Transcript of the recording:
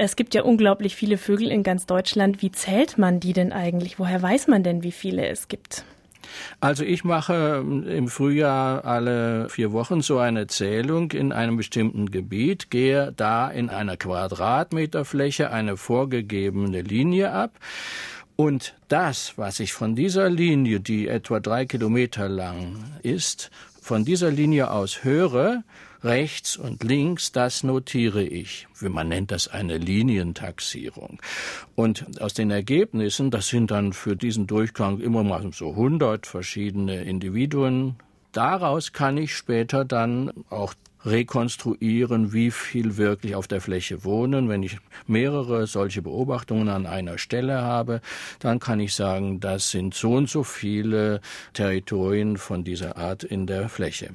Es gibt ja unglaublich viele Vögel in ganz Deutschland. Wie zählt man die denn eigentlich? Woher weiß man denn, wie viele es gibt? Also ich mache im Frühjahr alle vier Wochen so eine Zählung in einem bestimmten Gebiet, gehe da in einer Quadratmeterfläche eine vorgegebene Linie ab und das, was ich von dieser Linie, die etwa drei Kilometer lang ist, von dieser Linie aus höre, rechts und links, das notiere ich. Man nennt das eine Linientaxierung. Und aus den Ergebnissen, das sind dann für diesen Durchgang immer mal so 100 verschiedene Individuen, daraus kann ich später dann auch rekonstruieren, wie viel wirklich auf der Fläche wohnen. Wenn ich mehrere solche Beobachtungen an einer Stelle habe, dann kann ich sagen, das sind so und so viele Territorien von dieser Art in der Fläche.